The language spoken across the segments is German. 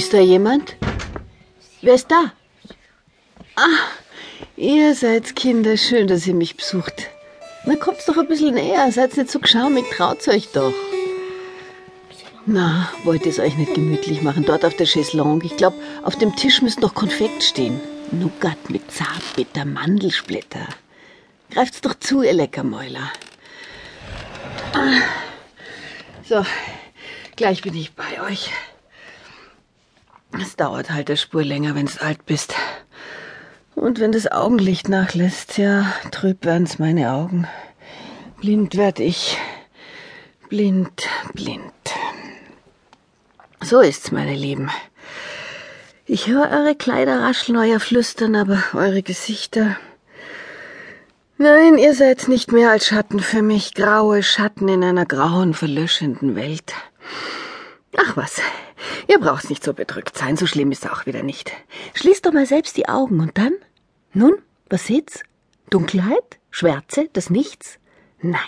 Ist da jemand? Wer ist da? Ah, ihr seid Kinder, schön, dass ihr mich besucht. Na, kommt's doch ein bisschen näher, seid nicht so geschaumig, traut's euch doch. Na, wollt ihr es euch nicht gemütlich machen, dort auf der Chaiselongue? Ich glaube, auf dem Tisch müsste noch Konfekt stehen. Nougat mit Zartbitter, Mandelsplitter. Greift's doch zu, ihr Leckermäuler. Ah. So, gleich bin ich bei euch. Es dauert halt der Spur länger, wenn's alt bist. Und wenn das Augenlicht nachlässt, ja, trüb werden's meine Augen. Blind werd ich. Blind, blind. So ist's, meine Lieben. Ich höre eure Kleider rascheln, euer Flüstern, aber eure Gesichter. Nein, ihr seid nicht mehr als Schatten für mich, graue Schatten in einer grauen, verlöschenden Welt. Ach was, ihr braucht nicht so bedrückt sein, so schlimm ist auch wieder nicht. Schließt doch mal selbst die Augen und dann? Nun, was seht's? Dunkelheit? Schwärze? Das Nichts? Nein,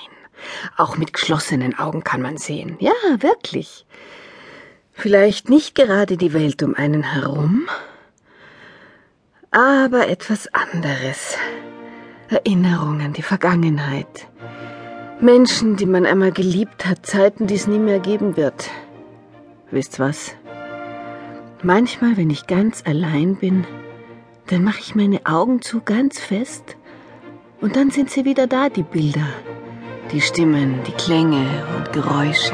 auch mit geschlossenen Augen kann man sehen. Ja, wirklich. Vielleicht nicht gerade die Welt um einen herum, aber etwas anderes. Erinnerungen, die Vergangenheit. Menschen, die man einmal geliebt hat, Zeiten, die es nie mehr geben wird. Wisst was? Manchmal, wenn ich ganz allein bin, dann mache ich meine Augen zu ganz fest und dann sind sie wieder da, die Bilder, die Stimmen, die Klänge und Geräusche.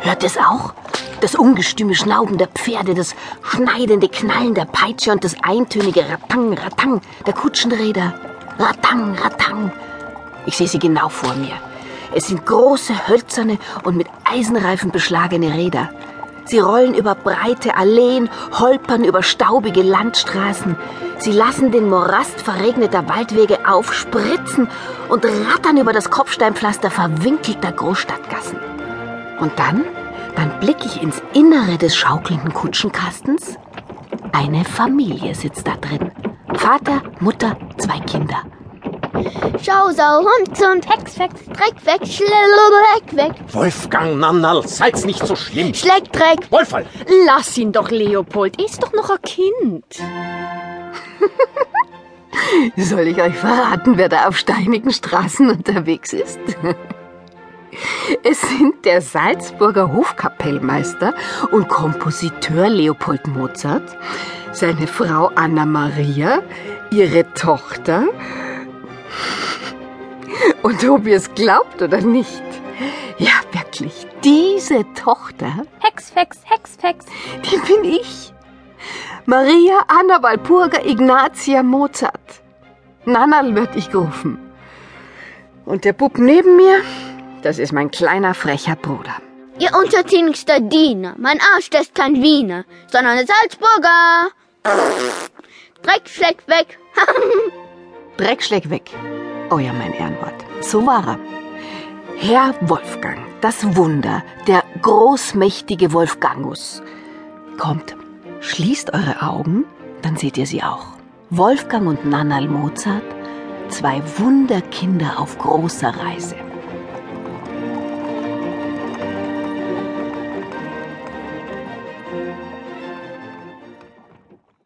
Hört es auch? Das ungestüme Schnauben der Pferde, das schneidende Knallen der Peitsche und das eintönige Ratang, Ratang der Kutschenräder. Ratang, Ratang. Ich sehe sie genau vor mir. Es sind große, hölzerne und mit Eisenreifen beschlagene Räder. Sie rollen über breite Alleen, holpern über staubige Landstraßen. Sie lassen den Morast verregneter Waldwege aufspritzen und rattern über das Kopfsteinpflaster verwinkelter Großstadtgassen. Und dann, dann blicke ich ins Innere des schaukelnden Kutschenkastens. Eine Familie sitzt da drin. Vater, Mutter, zwei Kinder. Schau, Sau, Hund und Hex, Fex, Dreck weg, Schleck weg. Wolfgang Nannal, seid's nicht so schlimm. Schleck, Dreck. Wolfall! Lass ihn doch, Leopold. Er ist doch noch ein Kind. Soll ich euch verraten, wer da auf steinigen Straßen unterwegs ist? Es sind der Salzburger Hofkapellmeister und Kompositeur Leopold Mozart, seine Frau Anna Maria, ihre Tochter und ob ihr es glaubt oder nicht, ja wirklich, diese Tochter, Hex, Fex, Hex, Fex. die bin ich. Maria Anna Walpurga Ignatia Mozart. Nannal wird ich gerufen. Und der Bub neben mir, das ist mein kleiner frecher Bruder. Ihr untertänigster Diener. Mein Arsch, das ist kein Wiener, sondern ein Salzburger. Dreck, Schleck weg. Dreckschleck weg. Ja, mein Ehrenwort. So war er. Herr Wolfgang, das Wunder, der großmächtige Wolfgangus. Kommt, schließt eure Augen, dann seht ihr sie auch. Wolfgang und Nannal Mozart, zwei Wunderkinder auf großer Reise.